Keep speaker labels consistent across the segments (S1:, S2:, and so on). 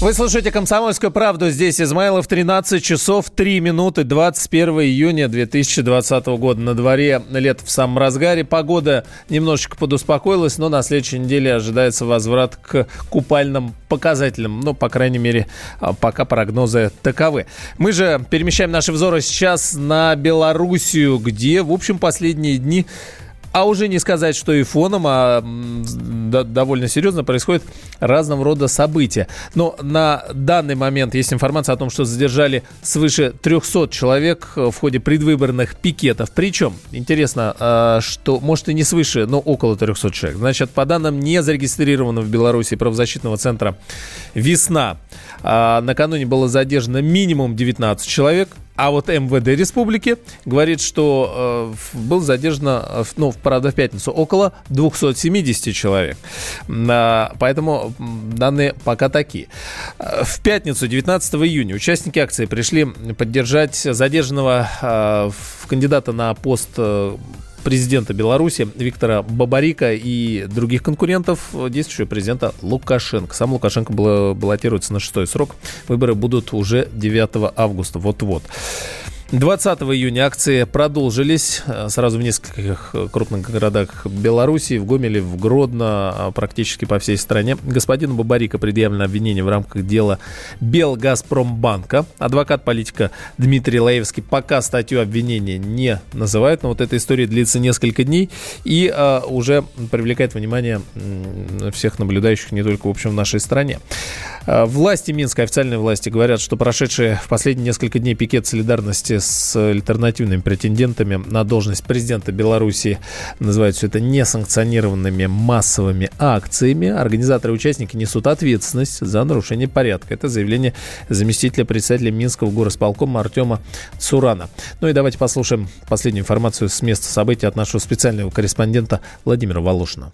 S1: Вы слушаете «Комсомольскую правду». Здесь Измайлов, 13 часов 3 минуты, 21 июня 2020 года. На дворе лет в самом разгаре. Погода немножечко подуспокоилась, но на следующей неделе ожидается возврат к купальным показателям. Ну, по крайней мере, а, пока прогнозы таковы. Мы же перемещаем наши взоры сейчас на Белоруссию, где, в общем, последние дни а уже не сказать, что и фоном, а довольно серьезно происходят разного рода события. Но на данный момент есть информация о том, что задержали свыше 300 человек в ходе предвыборных пикетов. Причем, интересно, а, что, может и не свыше, но около 300 человек. Значит, по данным не зарегистрированного в Беларуси правозащитного центра «Весна», а, накануне было задержано минимум 19 человек, а вот МВД республики говорит, что э, был задержано, э, ну, правда, в пятницу, около 270 человек. Э, поэтому данные пока такие. Э, в пятницу, 19 июня, участники акции пришли поддержать задержанного э, кандидата на пост э, президента Беларуси Виктора Бабарика и других конкурентов действующего президента Лукашенко. Сам Лукашенко баллотируется на шестой срок. Выборы будут уже 9 августа, вот-вот. 20 июня акции продолжились э, сразу в нескольких э, крупных городах Беларуси, в Гомеле, в Гродно, а практически по всей стране. Господину Бабарика предъявлено обвинение в рамках дела Белгазпромбанка. Адвокат политика Дмитрий Лаевский пока статью обвинения не называет, но вот эта история длится несколько дней и а, уже привлекает внимание всех наблюдающих не только, в общем, в нашей стране. А, власти Минска, официальные власти говорят, что прошедшие в последние несколько дней пикет солидарности с альтернативными претендентами на должность президента Беларуси называют все это несанкционированными массовыми акциями. Организаторы и участники несут ответственность за нарушение порядка. Это заявление заместителя председателя Минского горосполкома Артема Цурана. Ну и давайте послушаем последнюю информацию с места событий от нашего специального корреспондента Владимира Волошина.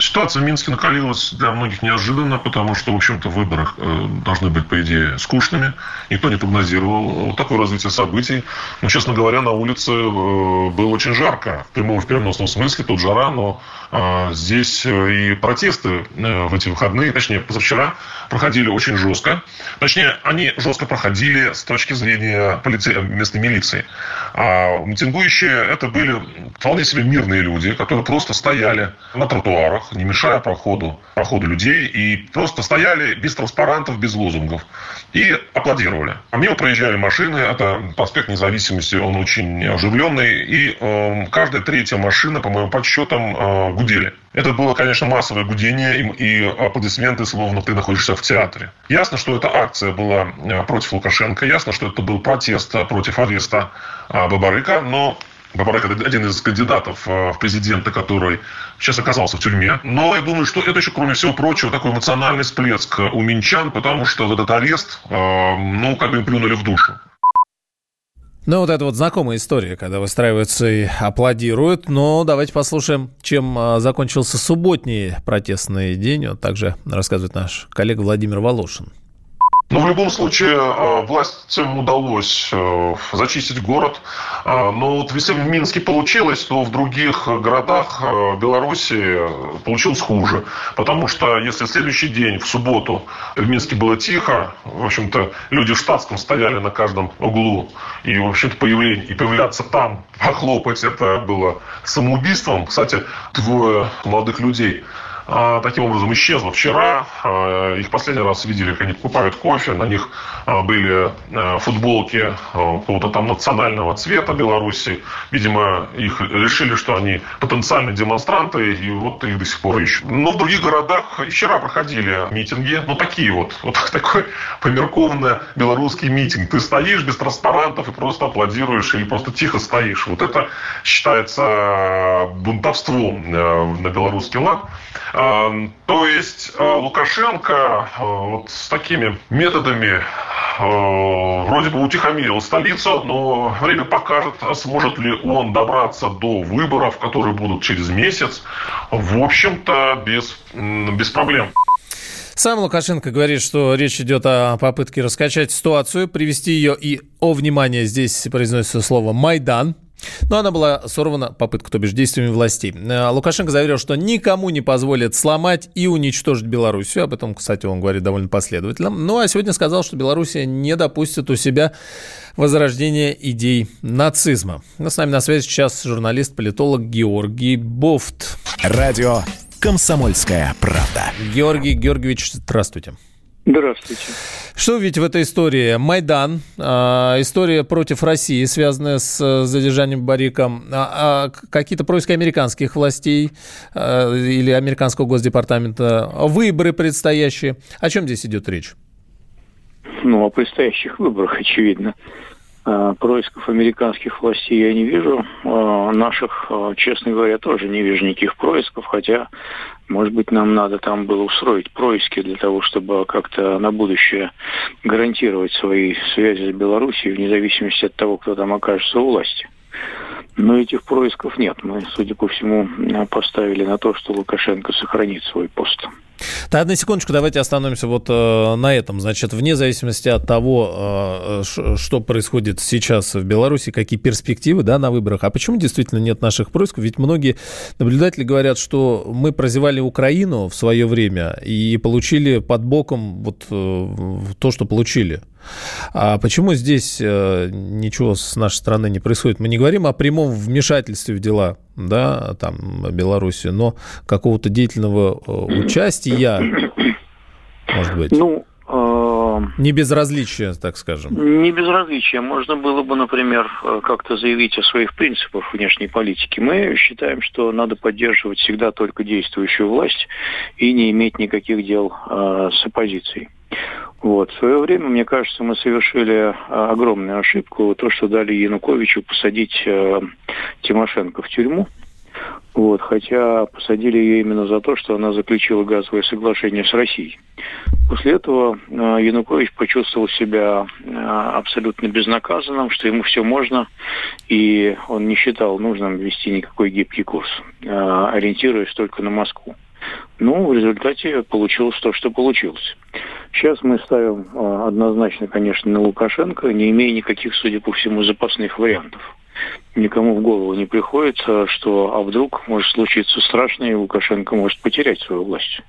S2: Ситуация в Минске накалилась для многих неожиданно, потому что, в общем-то, выборы э, должны быть, по идее, скучными. Никто не прогнозировал вот такое развитие событий. Но, честно говоря, на улице э, было очень жарко. В прямом в переносном смысле. Тут жара, но э, здесь и протесты в эти выходные, точнее, позавчера, проходили очень жестко. Точнее, они жестко проходили с точки зрения полиции, местной милиции. А митингующие это были вполне себе мирные люди, которые просто стояли на тротуарах, не мешая проходу, проходу людей, и просто стояли без транспарантов, без лозунгов, и аплодировали. А мимо проезжали машины, это проспект независимости, он очень оживленный, и э, каждая третья машина, по моим подсчетам, э, гудели. Это было, конечно, массовое гудение и, аплодисменты, словно ты находишься в театре. Ясно, что эта акция была э, против Лукашенко, ясно, что это был протест против ареста э, Бабарыка, но Бабарек – это один из кандидатов э, в президенты, который сейчас оказался в тюрьме. Но я думаю, что это еще, кроме всего прочего, такой эмоциональный всплеск у минчан, потому что в этот арест, э, ну, как бы им плюнули в душу.
S1: Ну, вот это вот знакомая история, когда выстраиваются и аплодируют. Но давайте послушаем, чем э, закончился субботний протестный день. Вот также рассказывает наш коллега Владимир Волошин.
S2: Но в любом случае э, властям удалось э, зачистить город. Э, но вот если в Минске получилось, то в других городах Беларуси получилось хуже. Потому что если следующий день, в субботу, в Минске было тихо, в общем-то, люди в штатском стояли на каждом углу, и, в общем-то, появление, и появляться там, похлопать, это было самоубийством. Кстати, двое молодых людей таким образом исчезла вчера. А, их последний раз видели, как они покупают кофе. На них а, были футболки какого-то там национального цвета Беларуси. Видимо, их решили, что они потенциальные демонстранты, и вот их до сих пор ищут. Но в других городах вчера проходили митинги. Ну, такие вот. Вот такой померкованный белорусский митинг. Ты стоишь без транспарантов и просто аплодируешь или просто тихо стоишь. Вот это считается бунтовством э, на белорусский лад. То есть э, Лукашенко э, вот с такими методами вроде бы утихомирил столицу, но время покажет, сможет ли он добраться до выборов, которые будут через месяц, в общем-то, без, без проблем.
S1: Сам Лукашенко говорит, что речь идет о попытке раскачать ситуацию, привести ее и, о, внимание, здесь произносится слово «Майдан», но она была сорвана, попытка, то бишь, действиями властей. Э, Лукашенко заверил, что никому не позволит сломать и уничтожить Белоруссию. Об этом, кстати, он говорит довольно последовательно. Ну, а сегодня сказал, что Белоруссия не допустит у себя возрождения идей нацизма. Ну, с нами на связи сейчас журналист-политолог Георгий Бофт.
S3: Радио «Комсомольская правда».
S1: Георгий Георгиевич, здравствуйте.
S4: Здравствуйте.
S1: Что вы видите в этой истории? Майдан, э, история против России, связанная с э, задержанием Барика, а, а какие-то происки американских властей или американского госдепартамента, выборы предстоящие. О чем здесь идет речь?
S4: Ну, о предстоящих выборах, очевидно. Э, происков американских властей я не вижу. Э, наших, э, честно говоря, тоже не вижу никаких происков, хотя, может быть, нам надо там было устроить происки для того, чтобы как-то на будущее гарантировать свои связи с Белоруссией, вне зависимости от того, кто там окажется у власти. Но этих происков нет. Мы, судя по всему, поставили на то, что Лукашенко сохранит свой пост.
S1: Да, одну секундочку, давайте остановимся вот э, на этом. Значит, вне зависимости от того, э, что происходит сейчас в Беларуси, какие перспективы да, на выборах, а почему действительно нет наших происков? Ведь многие наблюдатели говорят, что мы прозевали Украину в свое время и получили под боком вот э, то, что получили. А почему здесь э, ничего с нашей стороны не происходит? Мы не говорим о прямом вмешательстве в дела да, там, Беларуси, но какого-то деятельного э, участия, может быть?
S4: Ну, э,
S1: не безразличие, так скажем.
S4: Не безразличие. Можно было бы, например, как-то заявить о своих принципах внешней политики. Мы считаем, что надо поддерживать всегда только действующую власть и не иметь никаких дел э, с оппозицией. Вот. В свое время, мне кажется, мы совершили а, огромную ошибку, то, что дали Януковичу посадить э, Тимошенко в тюрьму. Вот, хотя посадили ее именно за то, что она заключила газовое соглашение с Россией. После этого э, Янукович почувствовал себя э, абсолютно безнаказанным, что ему все можно, и он не считал нужным вести никакой гибкий курс, э, ориентируясь только на Москву. Ну, в результате получилось то, что получилось. Сейчас мы ставим а, однозначно, конечно, на Лукашенко, не имея никаких, судя по всему, запасных вариантов. Никому в голову не приходит, что а вдруг может случиться страшное, и Лукашенко может потерять свою власть.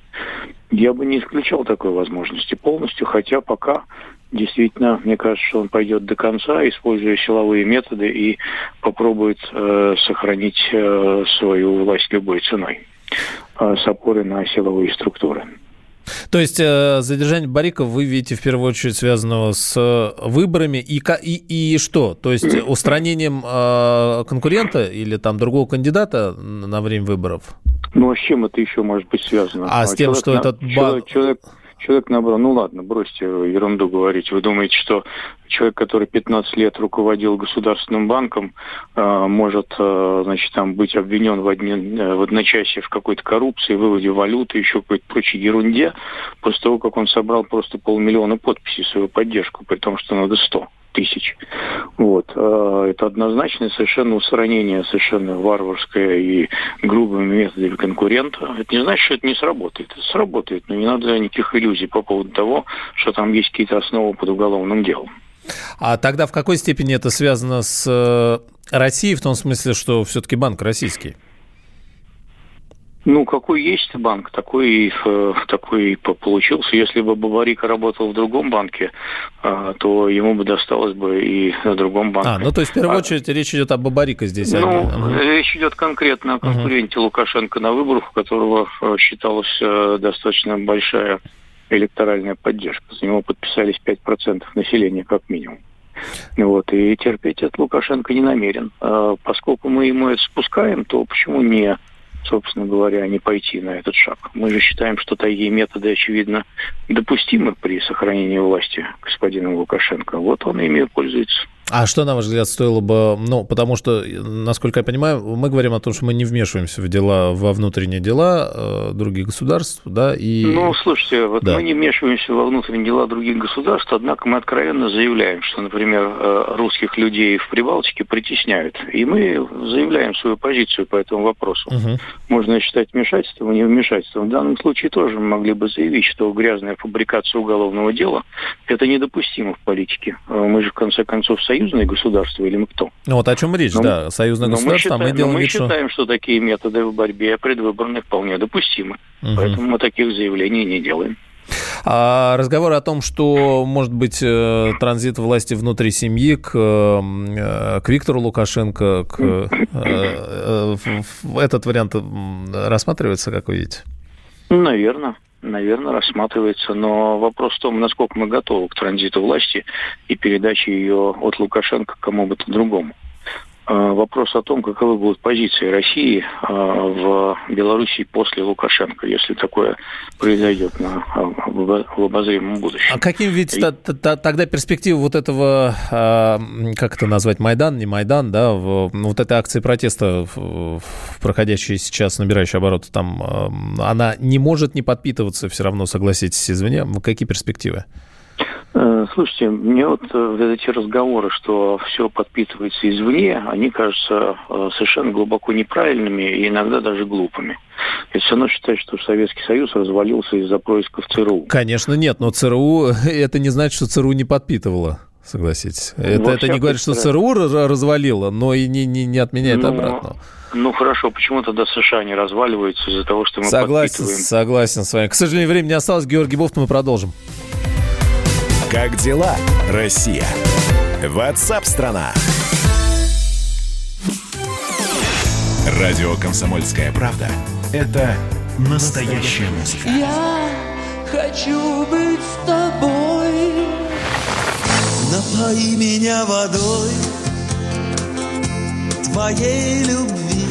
S4: Я бы не исключал такой возможности полностью, хотя пока действительно, мне кажется, что он пойдет до конца, используя силовые методы и попробует э, сохранить э, свою власть любой ценой. Э, с опорой на силовые структуры.
S1: То есть э, задержание Барика вы видите в первую очередь связанного с э, выборами и, и, и что? То есть устранением э, конкурента или там другого кандидата на время выборов?
S4: Ну а с чем это еще может быть связано?
S1: А, а с тем, что на... этот...
S4: Человек, человек, человек набрал, ну ладно, бросьте ерунду говорить. Вы думаете, что человек, который 15 лет руководил государственным банком, э, может, э, значит, там быть обвинен в, одни, э, в одночасье в какой-то коррупции, выводе валюты, еще какой-то прочей ерунде, после того, как он собрал просто полмиллиона подписей в свою поддержку, при том, что надо 100 тысяч. Вот. А, это однозначно совершенно устранение совершенно варварское и грубыми методами конкурента. Это не значит, что это не сработает. Это сработает, но не надо никаких иллюзий по поводу того, что там есть какие-то основы под уголовным делом.
S1: А тогда в какой степени это связано с э, Россией, в том смысле, что все-таки банк российский?
S4: Ну, какой есть банк, такой, э, такой получился. Если бы Бабарика работал в другом банке, э, то ему бы досталось бы и в другом банке.
S1: А, ну то есть в первую а, очередь речь идет о Бабарика здесь.
S4: Ну, а... речь идет конкретно о конкуренте угу. Лукашенко на выборах, у которого э, считалась достаточно большая электоральная поддержка. За него подписались 5% населения как минимум. Вот, и терпеть от Лукашенко не намерен. Поскольку мы ему это спускаем, то почему не собственно говоря, не пойти на этот шаг. Мы же считаем, что такие методы, очевидно, допустимы при сохранении власти господина Лукашенко. Вот он ими пользуется.
S1: А что, на ваш взгляд, стоило бы... Ну, потому что, насколько я понимаю, мы говорим о том, что мы не вмешиваемся в дела, во внутренние дела э, других государств, да, и...
S4: Ну, слушайте, вот да. мы не вмешиваемся во внутренние дела других государств, однако мы откровенно заявляем, что, например, э, русских людей в Прибалтике притесняют. И мы заявляем свою позицию по этому вопросу. Угу. Можно считать вмешательством и не вмешательством. В данном случае тоже мы могли бы заявить, что грязная фабрикация уголовного дела – это недопустимо в политике. Э, мы же, в конце концов, союз союзное государство или мы кто?
S1: Ну вот о чем речь, но, да, союзное государство,
S4: мы, считаем, а мы делаем мы вид, считаем, что... что такие методы в борьбе предвыборной вполне допустимы. Угу. Поэтому мы таких заявлений не делаем.
S1: А разговор о том, что может быть э, транзит власти внутри семьи к, э, к Виктору Лукашенко, к, э, этот вариант рассматривается, как вы видите?
S4: Наверное наверное, рассматривается. Но вопрос в том, насколько мы готовы к транзиту власти и передаче ее от Лукашенко кому бы то другому. А, вопрос о том, каковы будут позиции России а, в Белоруссии после Лукашенко, если такое произойдет на, в обозримом будущем.
S1: А каким видите и... тогда перспективы вот этого, а, как это назвать, Майдан, не Майдан, да, вот этой акции протеста, проходящей сейчас, набирающей обороты, там, она не может не подпитываться все равно, согласитесь, извне. Какие перспективы?
S4: Э, слушайте, мне вот э, эти разговоры, что все подпитывается извне, они кажутся э, совершенно глубоко неправильными и иногда даже глупыми. Я все равно считаю, что Советский Союз развалился из-за происков ЦРУ.
S1: Конечно, нет, но ЦРУ, это не значит, что ЦРУ не подпитывало. Согласитесь. Это, это не говорит, что ЦРУ развалило, но и не, не, не отменяет ну, обратно.
S4: Ну хорошо, почему тогда США не разваливаются из-за того, что мы
S1: согласен,
S4: подпитываем?
S1: Согласен с вами. К сожалению, времени не осталось. Георгий Бофт, мы продолжим.
S3: Как дела, Россия? Ватсап-страна! Радио «Комсомольская правда» — это настоящая музыка.
S5: Я хочу быть с тобой. Напои меня водой твоей любви.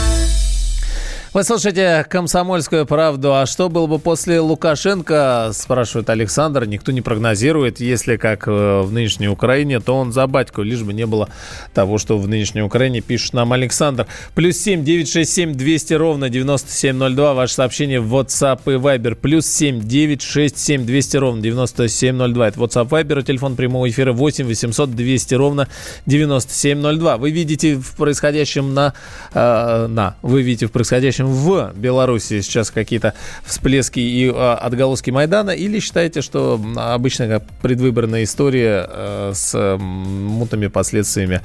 S1: вы слушаете «Комсомольскую правду». А что было бы после Лукашенко, спрашивает Александр. Никто не прогнозирует. Если как э, в нынешней Украине, то он за батьку. Лишь бы не было того, что в нынешней Украине пишет нам Александр. Плюс семь девять шесть семь двести ровно девяносто семь ноль два. Ваше сообщение в WhatsApp и Viber. Плюс семь девять шесть семь двести ровно девяносто семь ноль два. Это WhatsApp Viber. Телефон прямого эфира восемь восемьсот двести ровно девяносто семь ноль два. Вы видите в происходящем на... Э, на. Вы видите в происходящем общем, в Беларуси сейчас какие-то всплески и а, отголоски Майдана, или считаете, что обычная предвыборная история э, с мутными последствиями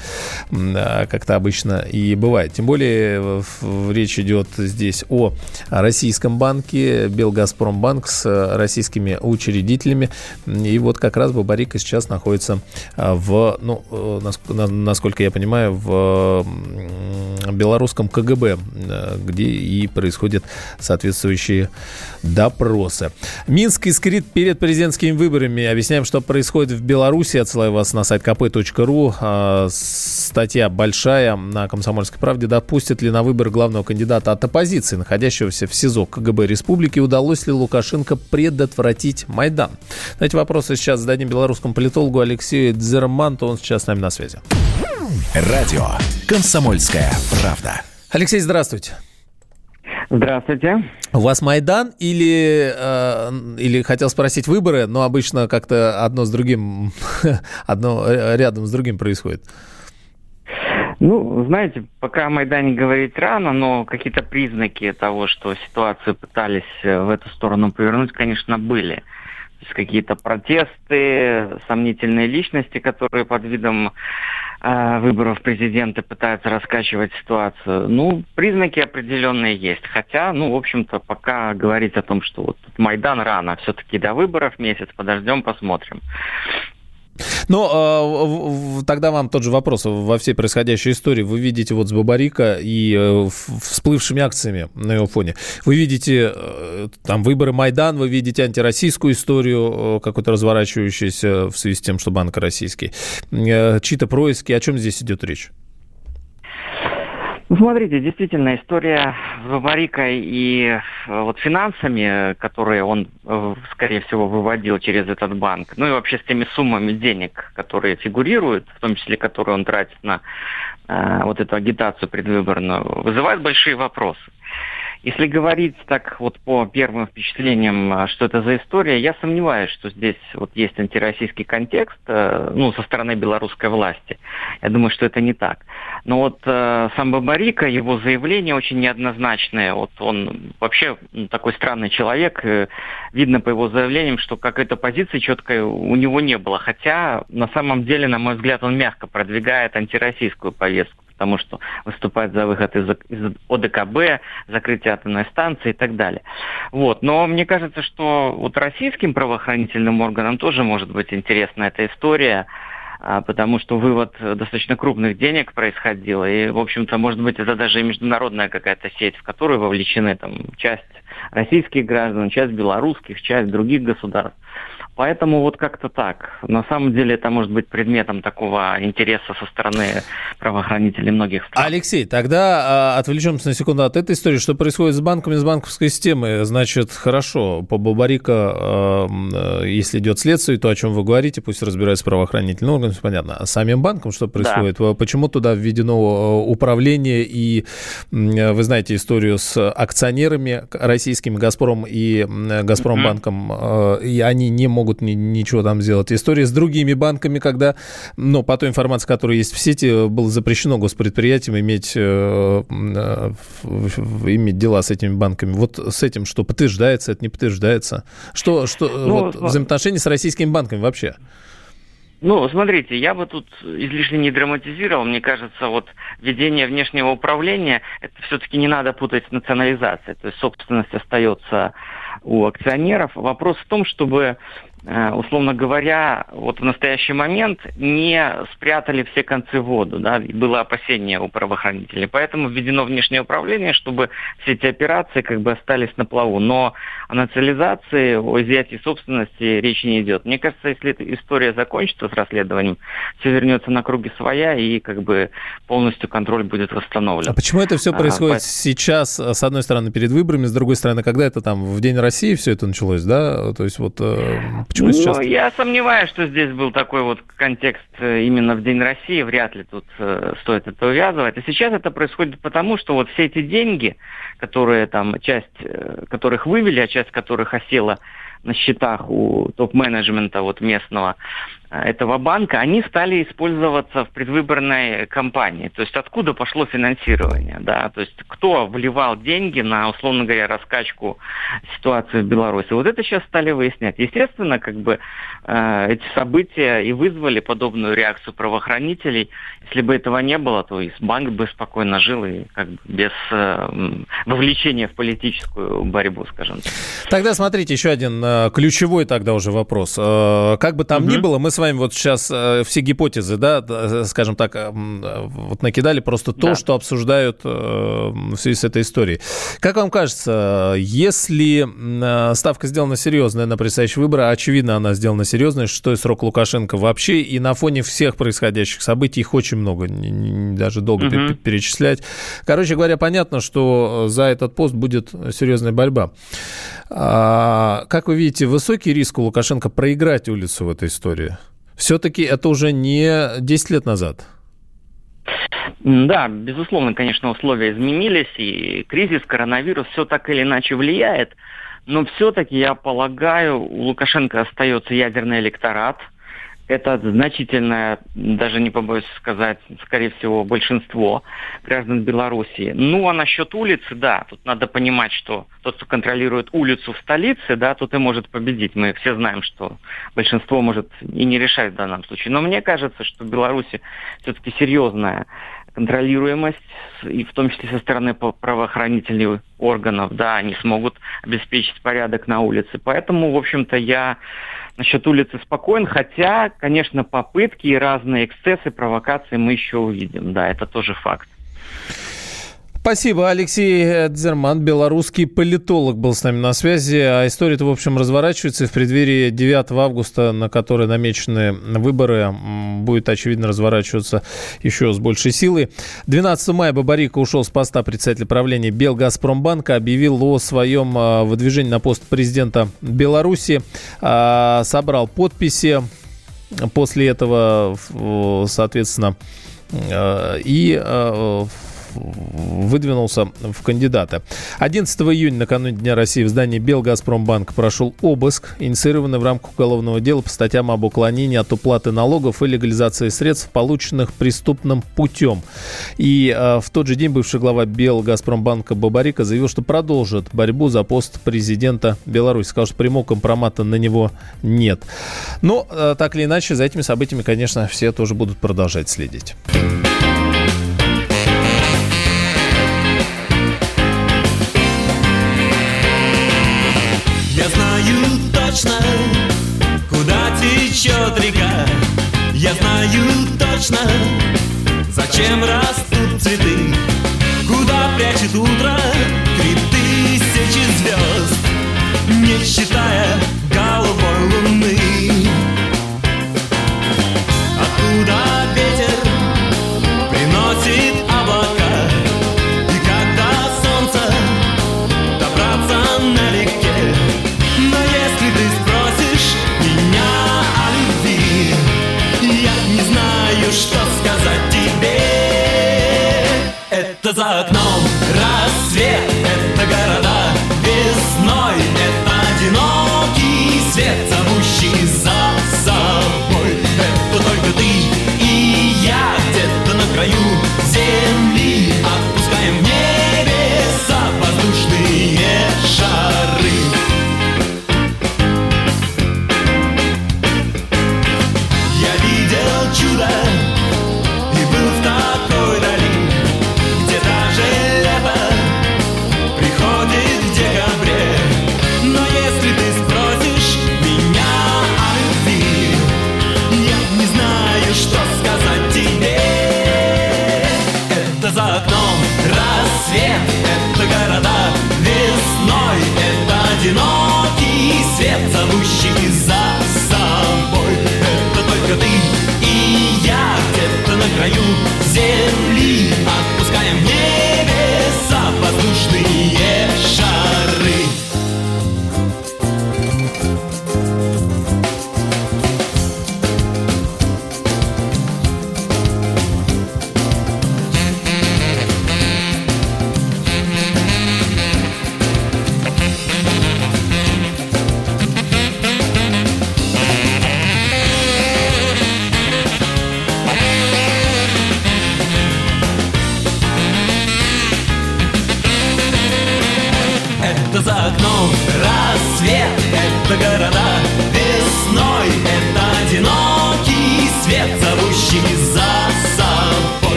S1: э, как-то обычно и бывает? Тем более речь идет здесь о российском банке, Белгазпромбанк с российскими учредителями, и вот как раз Бабарика сейчас находится э, в, ну, насколько я понимаю, в белорусском КГБ, где и происходят соответствующие допросы. Минск искрит перед президентскими выборами. Объясняем, что происходит в Беларуси. Отсылаю вас на сайт kp.ru. А, статья большая на «Комсомольской правде». Допустит ли на выбор главного кандидата от оппозиции, находящегося в СИЗО КГБ республики, удалось ли Лукашенко предотвратить Майдан? эти вопросы сейчас зададим белорусскому политологу Алексею Дзерманту. Он сейчас с нами на связи.
S3: Радио «Комсомольская правда».
S1: Алексей, здравствуйте.
S6: Здравствуйте.
S1: У вас Майдан или, э, или хотел спросить выборы, но обычно как-то одно с другим, одно рядом с другим происходит?
S6: Ну, знаете, пока о Майдане говорить рано, но какие-то признаки того, что ситуацию пытались э, в эту сторону повернуть, конечно, были. какие-то протесты, сомнительные личности, которые под видом выборов президента пытаются раскачивать ситуацию. Ну, признаки определенные есть. Хотя, ну, в общем-то, пока говорить о том, что вот Майдан рано, все-таки до выборов месяц, подождем, посмотрим.
S1: Но э, тогда вам тот же вопрос. Во всей происходящей истории вы видите вот с Бабарика и э, всплывшими акциями на его фоне. Вы видите э, там выборы Майдан, вы видите антироссийскую историю, э, какую-то разворачивающуюся в связи с тем, что банк российский. Э, чьи-то происки. О чем здесь идет речь?
S6: Ну, смотрите, действительно, история с Бабарикой и э, вот финансами, которые он, э, скорее всего, выводил через этот банк, ну и вообще с теми суммами денег, которые фигурируют, в том числе, которые он тратит на э, вот эту агитацию предвыборную, вызывает большие вопросы. Если говорить так вот по первым впечатлениям, а, что это за история, я сомневаюсь, что здесь вот есть антироссийский контекст, э, ну, со стороны белорусской власти. Я думаю, что это не так. Но вот э, сам Бабарика, его заявление очень неоднозначное. Вот он вообще такой странный человек. Э, видно по его заявлениям, что какой-то позиции четкой у него не было. Хотя, на самом деле, на мой взгляд, он мягко продвигает антироссийскую повестку потому что выступает за выход из, из ОДКБ, закрытие атомной станции и так далее. Вот. Но мне кажется, что вот российским правоохранительным органам тоже может быть интересна эта история, а, потому что вывод достаточно крупных денег происходил, и, в общем-то, может быть, это даже международная какая-то сеть, в которую вовлечены там часть российских граждан, часть белорусских, часть других государств. Поэтому вот как-то так. На самом деле это может быть предметом такого интереса со стороны правоохранителей многих стран.
S1: Алексей, тогда а, отвлечемся на секунду от этой истории. Что происходит с банками, с банковской системой? Значит, хорошо, по Бабарика, а, если идет следствие, то о чем вы говорите, пусть разбирается правоохранительный орган, все понятно. А самим банком что происходит? Да. Почему туда введено а, управление? И вы знаете историю с акционерами российскими, Газпром и Газпромбанком, mm-hmm. и они не могут могут ни, ничего там сделать. История с другими банками, когда, ну, по той информации, которая есть в сети, было запрещено госпредприятиям иметь, э, э, иметь дела с этими банками. Вот с этим что подтверждается, это не подтверждается? Что, что ну, вот, взаимоотношения с российскими банками вообще?
S6: Ну, смотрите, я бы тут излишне не драматизировал. Мне кажется, вот ведение внешнего управления, это все-таки не надо путать с национализацией. То есть собственность остается у акционеров. Вопрос в том, чтобы Э, условно говоря, вот в настоящий момент не спрятали все концы в воду, да, было опасение у правоохранителей. Поэтому введено внешнее управление, чтобы все эти операции как бы остались на плаву. Но о национализации, о изъятии собственности речи не идет. Мне кажется, если эта история закончится с расследованием, все вернется на круги своя и как бы полностью контроль будет восстановлен.
S1: А почему это все а, происходит а, сейчас, с одной стороны, перед выборами, с другой стороны, когда это там в День России все это началось, да? То есть вот Почему сейчас?
S6: Ну, я сомневаюсь, что здесь был такой вот контекст э, именно в День России. Вряд ли тут э, стоит это увязывать. А сейчас это происходит потому, что вот все эти деньги, которые там, часть э, которых вывели, а часть которых осела на счетах у топ-менеджмента вот местного, этого банка, они стали использоваться в предвыборной кампании. То есть откуда пошло финансирование, да, то есть кто вливал деньги на, условно говоря, раскачку ситуации в Беларуси. Вот это сейчас стали выяснять. Естественно, как бы э, эти события и вызвали подобную реакцию правоохранителей. Если бы этого не было, то и банк бы спокойно жил и как бы без э, вовлечения в политическую борьбу, скажем так.
S1: Тогда смотрите, еще один э, ключевой тогда уже вопрос. Э, как бы там угу. ни было, мы с вами вот сейчас э, все гипотезы, да, э, скажем так, э, вот накидали просто то, да. что обсуждают в связи с этой историей. Как вам кажется, если ставка сделана серьезная на предстоящие выборы, а очевидно, она сделана серьезная, что и срок Лукашенко вообще, и на фоне всех происходящих событий, их очень много, даже долго угу. перечислять. Короче говоря, понятно, что за этот пост будет серьезная борьба. А, как вы видите, высокий риск у Лукашенко проиграть улицу в этой истории? Все-таки это уже не 10 лет назад.
S6: Да, безусловно, конечно, условия изменились, и кризис, коронавирус, все так или иначе влияет. Но все-таки, я полагаю, у Лукашенко остается ядерный электорат, это значительное, даже не побоюсь сказать, скорее всего, большинство граждан Беларуси. Ну, а насчет улицы, да, тут надо понимать, что тот, кто контролирует улицу в столице, да, тут и может победить. Мы все знаем, что большинство может и не решать в данном случае. Но мне кажется, что в Беларуси все-таки серьезная контролируемость, и в том числе со стороны правоохранительных органов, да, они смогут обеспечить порядок на улице. Поэтому, в общем-то, я насчет улицы спокоен, хотя, конечно, попытки и разные эксцессы, провокации мы еще увидим. Да, это тоже факт.
S1: Спасибо. Алексей Дзерман, белорусский политолог, был с нами на связи. А история-то, в общем, разворачивается. в преддверии 9 августа, на который намечены выборы, будет, очевидно, разворачиваться еще с большей силой. 12 мая Бабарика ушел с поста председателя правления Белгазпромбанка, объявил о своем а, выдвижении на пост президента Беларуси, а, собрал подписи. После этого, соответственно, а, и выдвинулся в кандидаты. 11 июня, накануне Дня России, в здании Белгазпромбанк прошел обыск, инициированный в рамках уголовного дела по статьям об уклонении от уплаты налогов и легализации средств, полученных преступным путем. И э, в тот же день бывший глава Белгазпромбанка Бабарика заявил, что продолжит борьбу за пост президента Беларуси. Сказал, что прямого компромата на него нет. Но, э, так или иначе, за этими событиями, конечно, все тоже будут продолжать следить.
S5: Точно, куда течет река Я знаю точно, зачем растут цветы? Куда прячет утро три тысячи звезд? Не считая голубой где-то на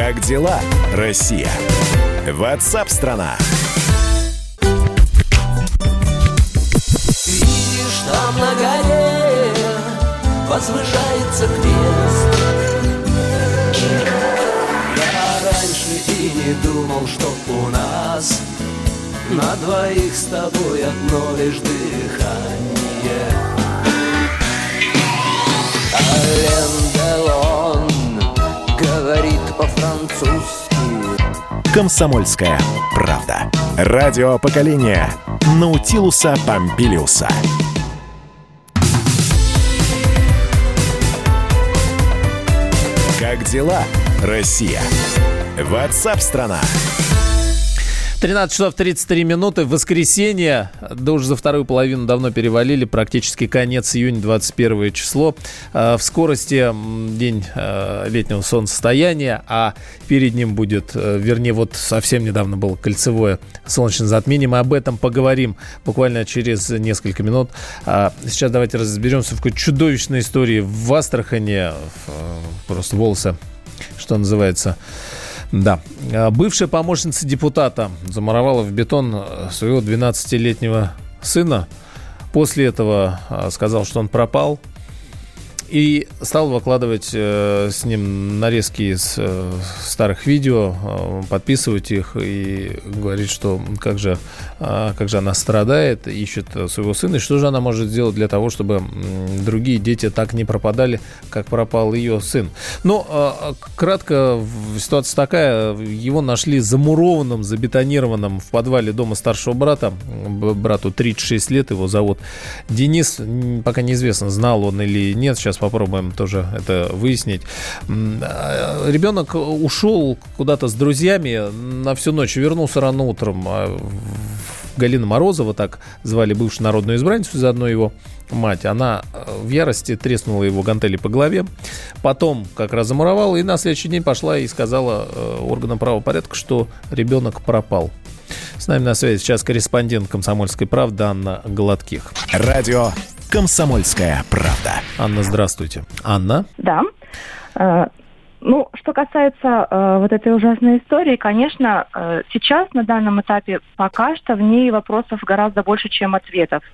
S3: Как дела, Россия? Ватсап-страна!
S5: Видишь, там на горе возвышается крест Я раньше и не думал, что у нас На двоих с тобой одно лишь дыхание Ален Делон говорит по-французски
S3: «Комсомольская правда». Радио поколения Наутилуса Помпилиуса. Как дела, Россия? Ватсап-страна!
S1: 13 часов 33 минуты. Воскресенье. Да уже за вторую половину давно перевалили. Практически конец июня, 21 число. А, в скорости день а, летнего солнцестояния, а перед ним будет, э, вернее, вот совсем недавно было кольцевое солнечное затмение. Мы об этом поговорим буквально через несколько минут. А, сейчас давайте разберемся в какой чудовищной истории в Астрахане. Просто волосы, что называется, да. А, бывшая помощница депутата замуровала в бетон э, своего 12-летнего сына. После этого а, сказал, что он пропал. И стал выкладывать э, с ним нарезки из э, старых видео, э, подписывать их и говорить, что как же, э, как же она страдает, ищет своего сына, и что же она может сделать для того, чтобы другие дети так не пропадали, как пропал ее сын. Но э, кратко, ситуация такая, его нашли замурованным, забетонированным в подвале дома старшего брата, брату 36 лет, его зовут Денис, пока неизвестно, знал он или нет, сейчас попробуем тоже это выяснить. Ребенок ушел куда-то с друзьями на всю ночь, вернулся рано утром. А Галина Морозова, так звали бывшую народную избранницу, заодно его мать, она э, в ярости треснула его гантели по голове, потом как раз замуровала и на следующий день пошла и сказала э, органам правопорядка, что ребенок пропал. С нами на связи сейчас корреспондент «Комсомольской правды» Анна Гладких.
S3: Радио «Комсомольская правда».
S1: Анна, здравствуйте. Анна?
S7: Да. Э, ну, что касается э, вот этой ужасной истории, конечно, э, сейчас на данном этапе пока что в ней вопросов гораздо больше, чем ответов.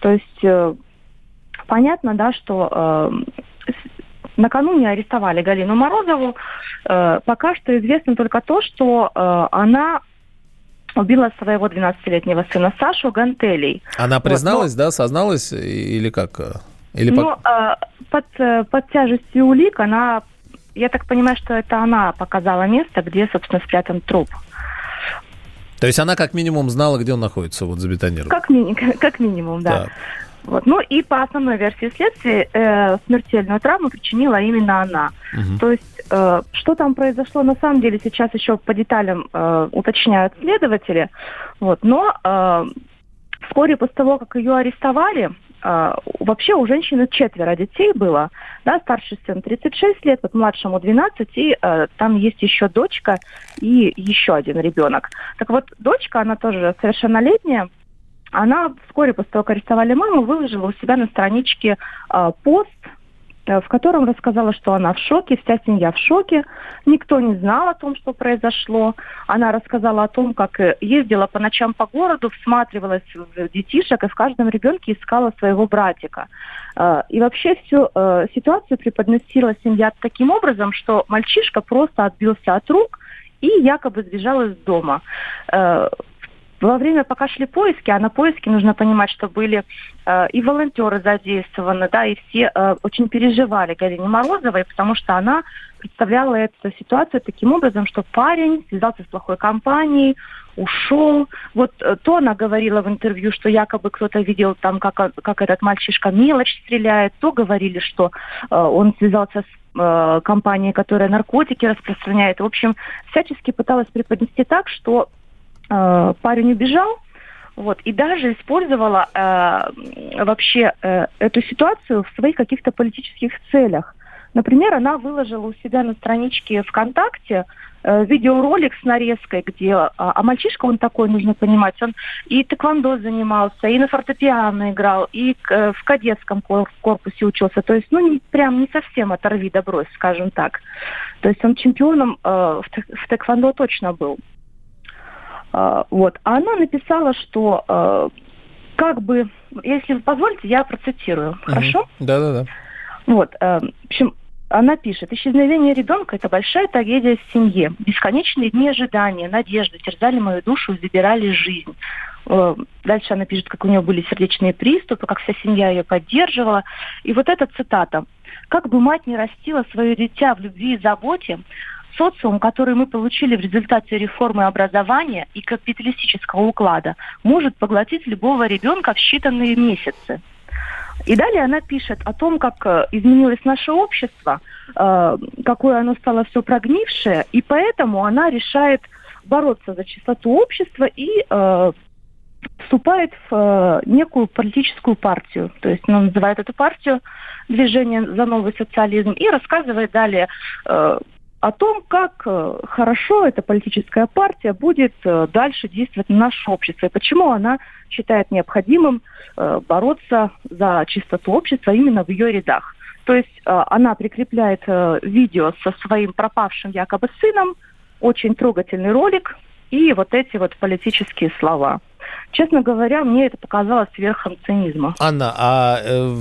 S7: То есть э, понятно, да, что э, накануне арестовали Галину Морозову. Э, пока что известно только то, что э, она убила своего 12-летнего сына Сашу гантелей.
S1: Она призналась, вот, но... да, созналась или как? Или
S7: ну, по... под, под тяжестью улик она, я так понимаю, что это она показала место, где, собственно, спрятан труп.
S1: То есть она как минимум знала, где он находится, вот забетонирован?
S7: Как, ми- как минимум, да. Так. Вот. Ну и по основной версии следствия э, смертельную травму причинила именно она. Угу. То есть э, что там произошло на самом деле сейчас еще по деталям э, уточняют следователи. Вот. Но э, вскоре после того, как ее арестовали, э, вообще у женщины четверо детей было. Да, старший сын 36 лет, вот младшему 12, и э, там есть еще дочка и еще один ребенок. Так вот, дочка, она тоже совершеннолетняя, она вскоре после того, как арестовали маму, выложила у себя на страничке э, пост, в котором рассказала, что она в шоке, вся семья в шоке, никто не знал о том, что произошло. Она рассказала о том, как э, ездила по ночам по городу, всматривалась в детишек и в каждом ребенке искала своего братика. Э, и вообще всю э, ситуацию преподносила семья таким образом, что мальчишка просто отбился от рук и якобы сбежал из дома. Во время, пока шли поиски, а на поиски нужно понимать, что были э, и волонтеры задействованы, да, и все э, очень переживали Галине Морозовой, потому что она представляла эту ситуацию таким образом, что парень связался с плохой компанией, ушел. Вот э, то она говорила в интервью, что якобы кто-то видел там, как, как этот мальчишка мелочь стреляет, то говорили, что э, он связался с э, компанией, которая наркотики распространяет. В общем, всячески пыталась преподнести так, что э, парень убежал, вот, и даже использовала э, вообще э, эту ситуацию в своих каких-то политических целях. Например, она выложила у себя на страничке ВКонтакте э, видеоролик с нарезкой, где... А, а мальчишка он такой, нужно понимать, он и тэквондо занимался, и на фортепиано играл, и э, в кадетском корпусе учился. То есть, ну, не, прям не совсем оторви да брось, скажем так. То есть он чемпионом э, в, в тэквондо точно был. А, вот. А она написала, что э, как бы, если вы позволите, я процитирую, хорошо?
S1: Да-да-да.
S7: Вот, э, в общем, она пишет, исчезновение ребенка – это большая трагедия в семье. Бесконечные дни ожидания, надежды терзали мою душу и забирали жизнь. Э, дальше она пишет, как у нее были сердечные приступы, как вся семья ее поддерживала. И вот эта цитата. «Как бы мать не растила свое дитя в любви и заботе, социум, который мы получили в результате реформы образования и капиталистического уклада, может поглотить любого ребенка в считанные месяцы. И далее она пишет о том, как э, изменилось наше общество, э, какое оно стало все прогнившее, и поэтому она решает бороться за чистоту общества и э, вступает в некую политическую партию. То есть она называет эту партию «Движение за новый социализм» и рассказывает далее о том, как хорошо эта политическая партия будет дальше действовать на наше общество и почему она считает необходимым э, бороться за чистоту общества именно в ее рядах. То есть э, она прикрепляет э, видео со своим пропавшим якобы сыном, очень трогательный ролик и вот эти вот политические слова. Честно говоря, мне это показалось верхом цинизма.
S1: Анна, а э,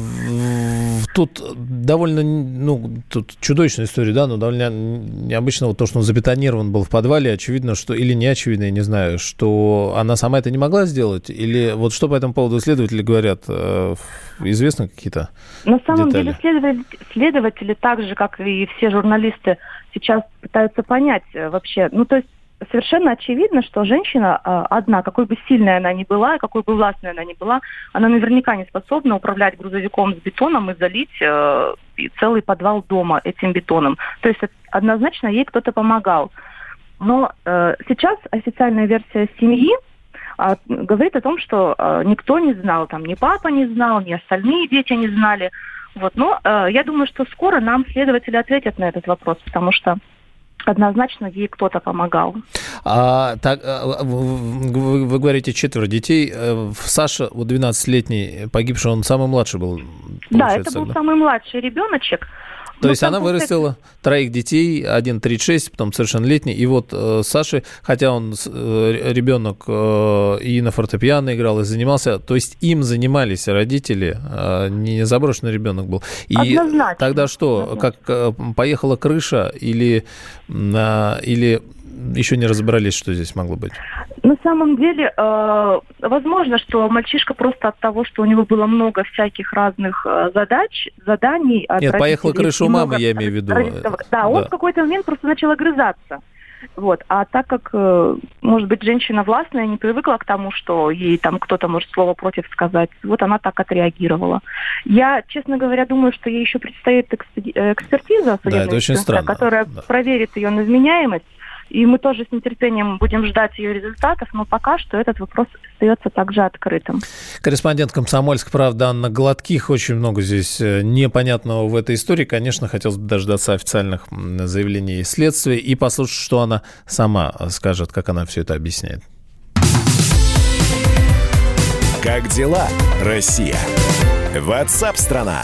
S1: тут довольно, ну, тут чудовищная история, да, но довольно необычно вот то, что он забетонирован был в подвале, очевидно, что, или не очевидно, я не знаю, что она сама это не могла сделать, или вот что по этому поводу следователи говорят, э, известны какие-то
S7: На самом
S1: детали?
S7: деле следователи, следователи так же, как и все журналисты, сейчас пытаются понять э, вообще, ну, то есть совершенно очевидно, что женщина э, одна, какой бы сильная она ни была, какой бы властной она ни была, она наверняка не способна управлять грузовиком с бетоном и залить э, целый подвал дома этим бетоном. То есть однозначно ей кто-то помогал. Но э, сейчас официальная версия семьи э, говорит о том, что э, никто не знал, там ни папа не знал, ни остальные дети не знали. Вот. Но э, я думаю, что скоро нам следователи ответят на этот вопрос, потому что однозначно ей кто-то помогал.
S1: А, так, а, вы, вы говорите четверо детей. Э, Саша, вот 12-летний, погибший, он самый младший был?
S7: Да, это был да? самый младший ребеночек.
S1: То ну, есть она вырастила троих детей, один 36, потом совершеннолетний. И вот э, Саши, хотя он э, ребенок э, и на фортепиано играл, и занимался, то есть им занимались родители, э, не заброшенный ребенок был. И Однозначно. тогда что, Однозначно. как э, поехала крыша или, э, или еще не разобрались, что здесь могло быть?
S7: На самом деле, э, возможно, что мальчишка просто от того, что у него было много всяких разных э, задач, заданий...
S1: Нет, поехала крыша у мамы, я имею в виду.
S7: Да, да, он в какой-то момент просто начал огрызаться. Вот. А так как, э, может быть, женщина властная не привыкла к тому, что ей там кто-то может слово против сказать, вот она так отреагировала. Я, честно говоря, думаю, что ей еще предстоит э, экспертиза,
S1: да, это очень странно.
S7: которая да. проверит ее на вменяемость и мы тоже с нетерпением будем ждать ее результатов, но пока что этот вопрос остается также открытым.
S1: Корреспондент «Комсомольск», правда, Анна Гладких. Очень много здесь э, непонятного в этой истории. Конечно, хотелось бы дождаться официальных заявлений следствия и послушать, что она сама скажет, как она все это объясняет.
S3: Как дела, Россия? Ватсап-страна!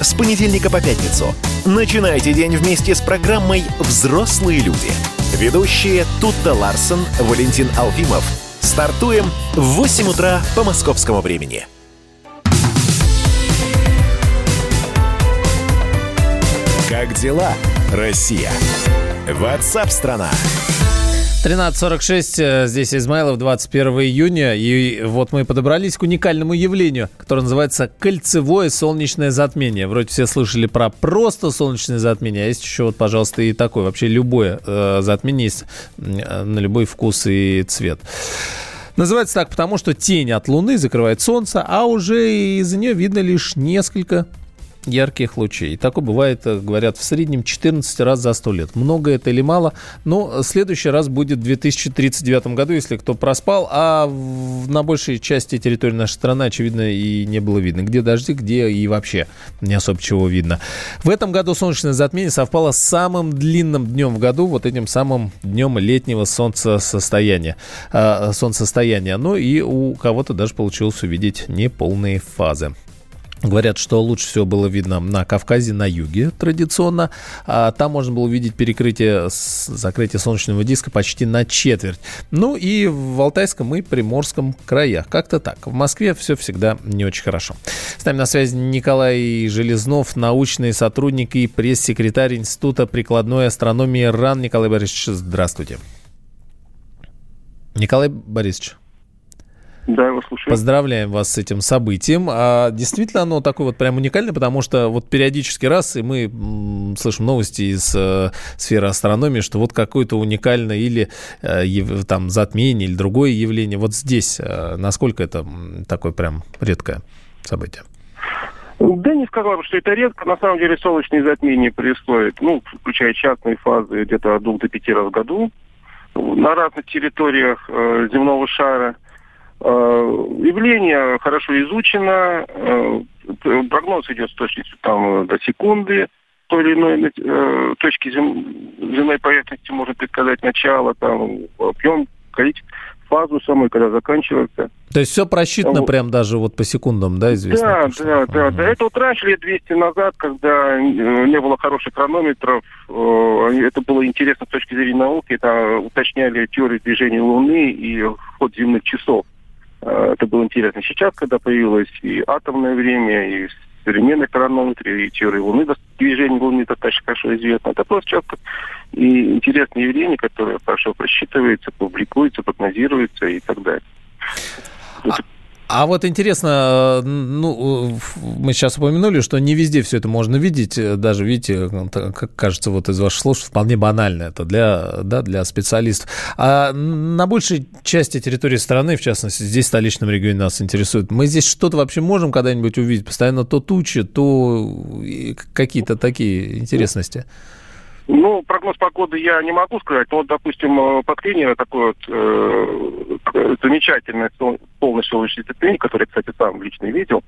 S3: с понедельника по пятницу. Начинайте день вместе с программой «Взрослые люди». Ведущие Тутта Ларсон, Валентин Алфимов. Стартуем в 8 утра по московскому времени. Как дела, Россия? Ватсап-страна! страна
S1: 13.46, э, здесь Измайлов, 21 июня, и вот мы подобрались к уникальному явлению, которое называется кольцевое солнечное затмение. Вроде все слышали про просто солнечное затмение, а есть еще вот, пожалуйста, и такое, вообще любое э, затмение есть э, на любой вкус и цвет. Называется так, потому что тень от Луны закрывает Солнце, а уже из-за нее видно лишь несколько ярких лучей. И такое бывает, э, говорят, в среднем 14 раз за 100 лет. Много это или мало? Но следующий раз будет в 2039 году, если кто проспал, а на большей части территории нашей страны, очевидно, и не было видно. Где дожди, где и вообще не особо чего видно. В этом году солнечное затмение совпало с самым длинным днем в году, вот этим самым днем летнего солнцестояния. Э, солнцестояния. Ну и у кого-то даже получилось увидеть неполные фазы. Говорят, что лучше всего было видно на Кавказе, на юге традиционно. А там можно было увидеть перекрытие, закрытие солнечного диска почти на четверть. Ну и в Алтайском и Приморском краях. Как-то так. В Москве все всегда не очень хорошо. С нами на связи Николай Железнов, научный сотрудник и пресс-секретарь Института прикладной астрономии РАН. Николай Борисович, здравствуйте. Николай Борисович.
S8: Да, его слушаю.
S1: Поздравляем вас с этим событием. А действительно оно такое вот прям уникальное, потому что вот периодически раз, и мы слышим новости из э, сферы астрономии, что вот какое-то уникальное или э, там затмение, или другое явление. Вот здесь э, насколько это такое прям редкое событие?
S8: Да не сказал бы, что это редко. На самом деле солнечные затмения происходят, ну, включая частные фазы, где-то от двух до пяти раз в году на разных территориях э, земного шара – явление хорошо изучено, э, прогноз идет с точностью там, до секунды той или иной э, точки зем, земной поверхности можно предсказать начало, там, объем, количество, фазу самой, когда заканчивается.
S1: То есть все просчитано вот. прям даже вот по секундам, да, известно?
S8: Да, да, да, да. Это вот раньше, лет 200 назад, когда не было хороших хронометров, это было интересно с точки зрения науки, это уточняли теорию движения Луны и ход земных часов. Э, это было интересно. Сейчас, когда появилось и атомное время, и современные хронометры, и теория Луны, движение Луны достаточно хорошо известно. Это просто часто и интересные явления, которые хорошо просчитываются, публикуются, прогнозируются и так далее.
S1: А, вот интересно, ну, мы сейчас упомянули, что не везде все это можно видеть, даже, видите, как кажется, вот из ваших слов, вполне банально это для, да, для специалистов. А на большей части территории страны, в частности, здесь, в столичном регионе нас интересует, мы здесь что-то вообще можем когда-нибудь увидеть? Постоянно то тучи, то какие-то такие интересности.
S8: Ну, прогноз погоды я не могу сказать. Но, вот, допустим, э, под Клинино такое вот э, замечательное полное солнечное затмение, которое, кстати, сам лично видел,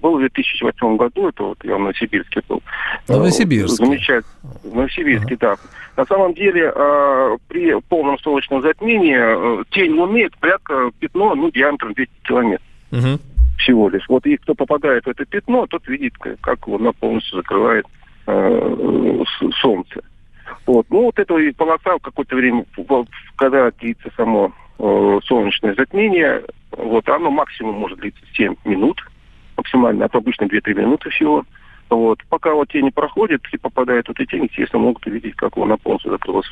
S8: был в 2008 году, это вот я в Новосибирске был.
S1: Новосибирске.
S8: Замечательно. В Новосибирске, ага. да. На самом деле, э, при полном солнечном затмении э, тень Луны это порядка пятно, ну, диаметром 200 километров. Угу. Всего лишь. Вот и кто попадает в это пятно, тот видит, как Луна полностью закрывает э, Солнце. Вот. Ну, вот эта полоса в какое-то время, когда длится само э, солнечное затмение, вот, оно максимум может длиться 7 минут, максимально, а обычно 2-3 минуты всего. Вот. Пока вот тени проходят и попадают в эти тени, естественно, могут увидеть, как луна полностью закрылась.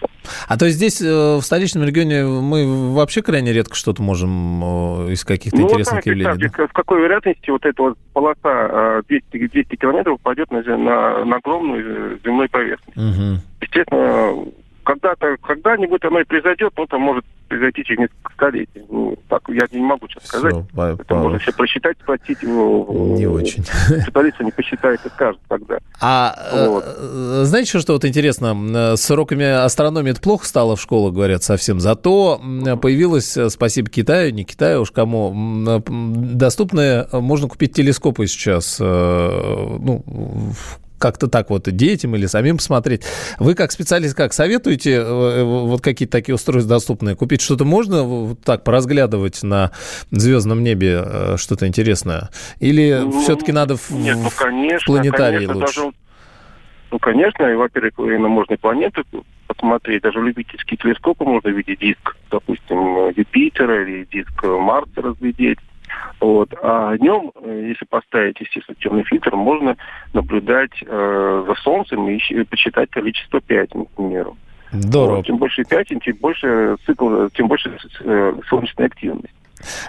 S1: А то есть здесь, э, в столичном регионе, мы вообще крайне редко что-то можем э, из каких-то ну, интересных явлений?
S8: Да? В какой вероятности вот эта вот полоса 200, э, 200 километров пойдет на, на, на огромную земную поверхность? Угу. Естественно, когда-то, когда-нибудь оно и произойдет, но это может произойти через несколько столетий. Ну, так, я не могу сейчас сказать. Все, это по... можно все просчитать, сплотить его.
S1: Не очень.
S8: Специалисты не посчитает и скажет тогда.
S1: А вот. Э, знаете, что вот интересно? С уроками астрономии это плохо стало в школах, говорят, совсем. Зато появилось, э, спасибо Китаю, не Китаю уж кому, э, доступные, можно купить телескопы сейчас, ну, как-то так вот детям или самим посмотреть. Вы как специалист как советуете э, э, вот какие-то такие устройства доступные? Купить что-то можно вот так поразглядывать на звездном небе э, что-то интересное? Или ну, все-таки надо в, нет, ну, конечно, планетарии конечно, лучше? Даже,
S8: ну, конечно, и, во-первых, и на можно планеты посмотреть. Даже любительские телескопы можно видеть диск, допустим, Юпитера или диск Марса разглядеть. Вот. А днем, э, если поставить, естественно, темный фильтр, можно наблюдать э, за Солнцем и, посчитать количество пятен, к примеру.
S1: Здорово.
S8: Вот. Чем больше пятен, тем больше цикл, тем больше э, солнечная активность.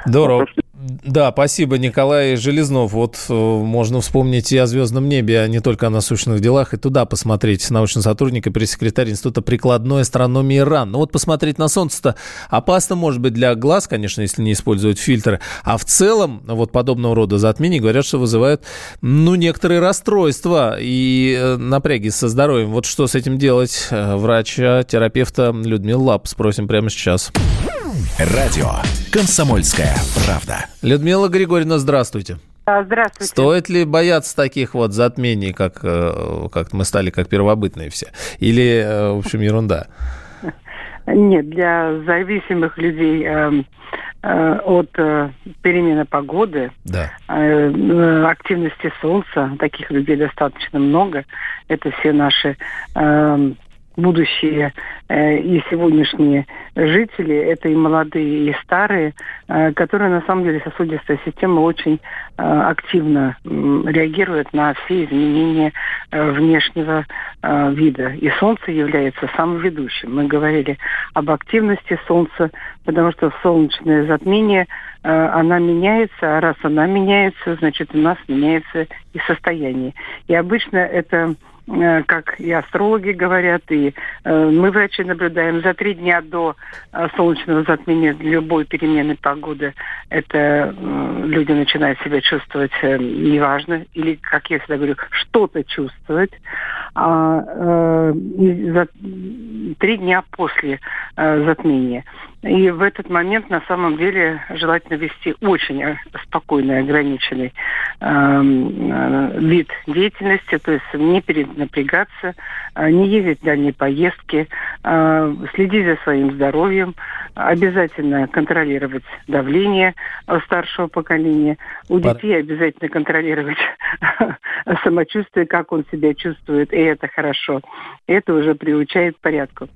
S1: Здорово. Вот, Да, спасибо, Николай Железнов. Вот э, можно вспомнить и о звездном небе, а не только о насущных делах, и туда посмотреть. Научный сотрудник и пресс-секретарь Института прикладной астрономии РАН. Ну вот посмотреть на Солнце-то опасно, может быть, для глаз, конечно, если не использовать фильтры. А в целом, вот подобного рода затмения говорят, что вызывают, ну, некоторые расстройства и э, напряги со здоровьем. Вот что с этим делать? Э, врача, терапевта Людмила Лап спросим прямо сейчас.
S3: Радио «Комсомольская правда».
S1: Людмила Григорьевна, здравствуйте.
S9: Здравствуйте.
S1: Стоит ли бояться таких вот затмений, как, э, как мы стали как первобытные все? Или, э, в общем, ерунда?
S9: Нет, для зависимых людей э, э, от э, перемены погоды,
S1: да.
S9: э, активности солнца, таких людей достаточно много. Это все наши э, будущие и сегодняшние жители, это и молодые, и старые, э, которые на самом деле сосудистая система очень э, активно э, реагирует на все изменения э, внешнего э, вида. И Солнце является самым ведущим. Мы говорили об активности Солнца, потому что солнечное затмение э, она меняется, а раз она меняется, значит у нас меняется и состояние. И обычно это Э, как и астрологи говорят, и э, мы, врачи, наблюдаем за три дня до э, солнечного затмения любой перемены погоды. Это люди начинают себя чувствовать неважно, или, как я всегда говорю, что-то чувствовать. А за три дня после затмения и в этот момент на самом деле желательно вести очень э, спокойный, ограниченный эм, э, вид деятельности, то есть не перенапрягаться, э, не ездить в дальние поездки, э, следить за своим здоровьем, обязательно контролировать давление старшего поколения, у детей обязательно контролировать самочувствие, как он себя чувствует, и это хорошо. Это уже приучает к порядку.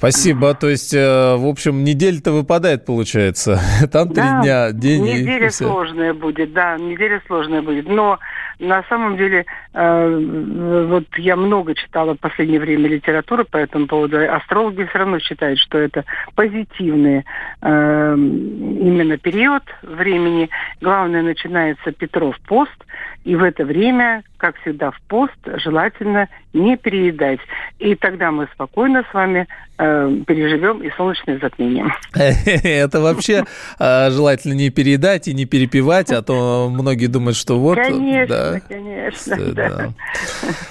S1: Спасибо. То есть, э, в общем, неделя-то выпадает, получается. Там три да, дня, день
S9: неделя и сложная будет, да, неделя сложная будет. Но на самом деле, э, вот я много читала в последнее время литературы по этому поводу. Астрологи все равно считают, что это позитивный э, именно период времени. Главное, начинается Петров пост, и в это время, как всегда, в пост желательно не переедать. И тогда мы спокойно с вами э, переживем и солнечное затмение.
S1: Это вообще э, желательно не переедать и не перепивать, а то многие думают, что вот...
S9: Конечно, конечно.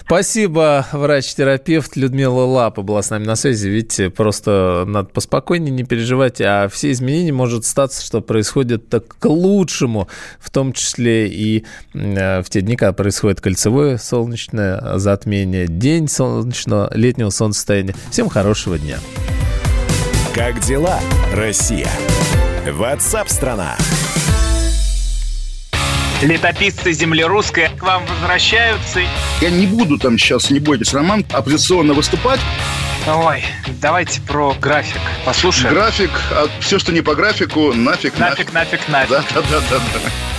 S1: Спасибо, врач-терапевт Людмила Лапа была с нами на связи. Видите, просто надо поспокойнее не переживать, а все изменения может статься, что происходит так к лучшему, в том числе и э, в те дни, когда происходит кольцевое солнечное затмение, день солнечного летнего солнцестояния. Всем хорошего дня.
S3: Как дела, Россия? Ватсап-страна!
S10: Летописцы земли русской к вам возвращаются.
S11: Я не буду там сейчас, не бойтесь, Роман, оппозиционно выступать.
S10: Ой, давайте про график послушаем.
S11: График, а все, что не по графику, нафиг,
S10: нафиг. Нафиг, нафиг, нафиг.
S11: Да, да, да, да. да.